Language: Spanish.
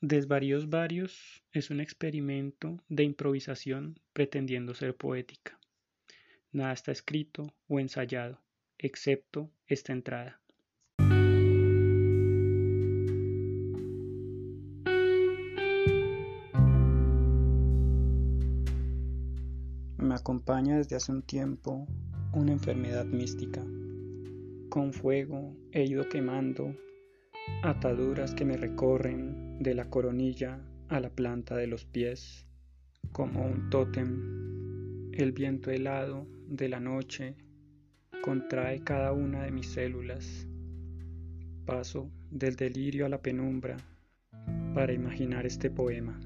Desvaríos Varios es un experimento de improvisación pretendiendo ser poética. Nada está escrito o ensayado, excepto esta entrada. Me acompaña desde hace un tiempo una enfermedad mística. Con fuego he ido quemando ataduras que me recorren de la coronilla a la planta de los pies, como un tótem. El viento helado de la noche contrae cada una de mis células. Paso del delirio a la penumbra para imaginar este poema.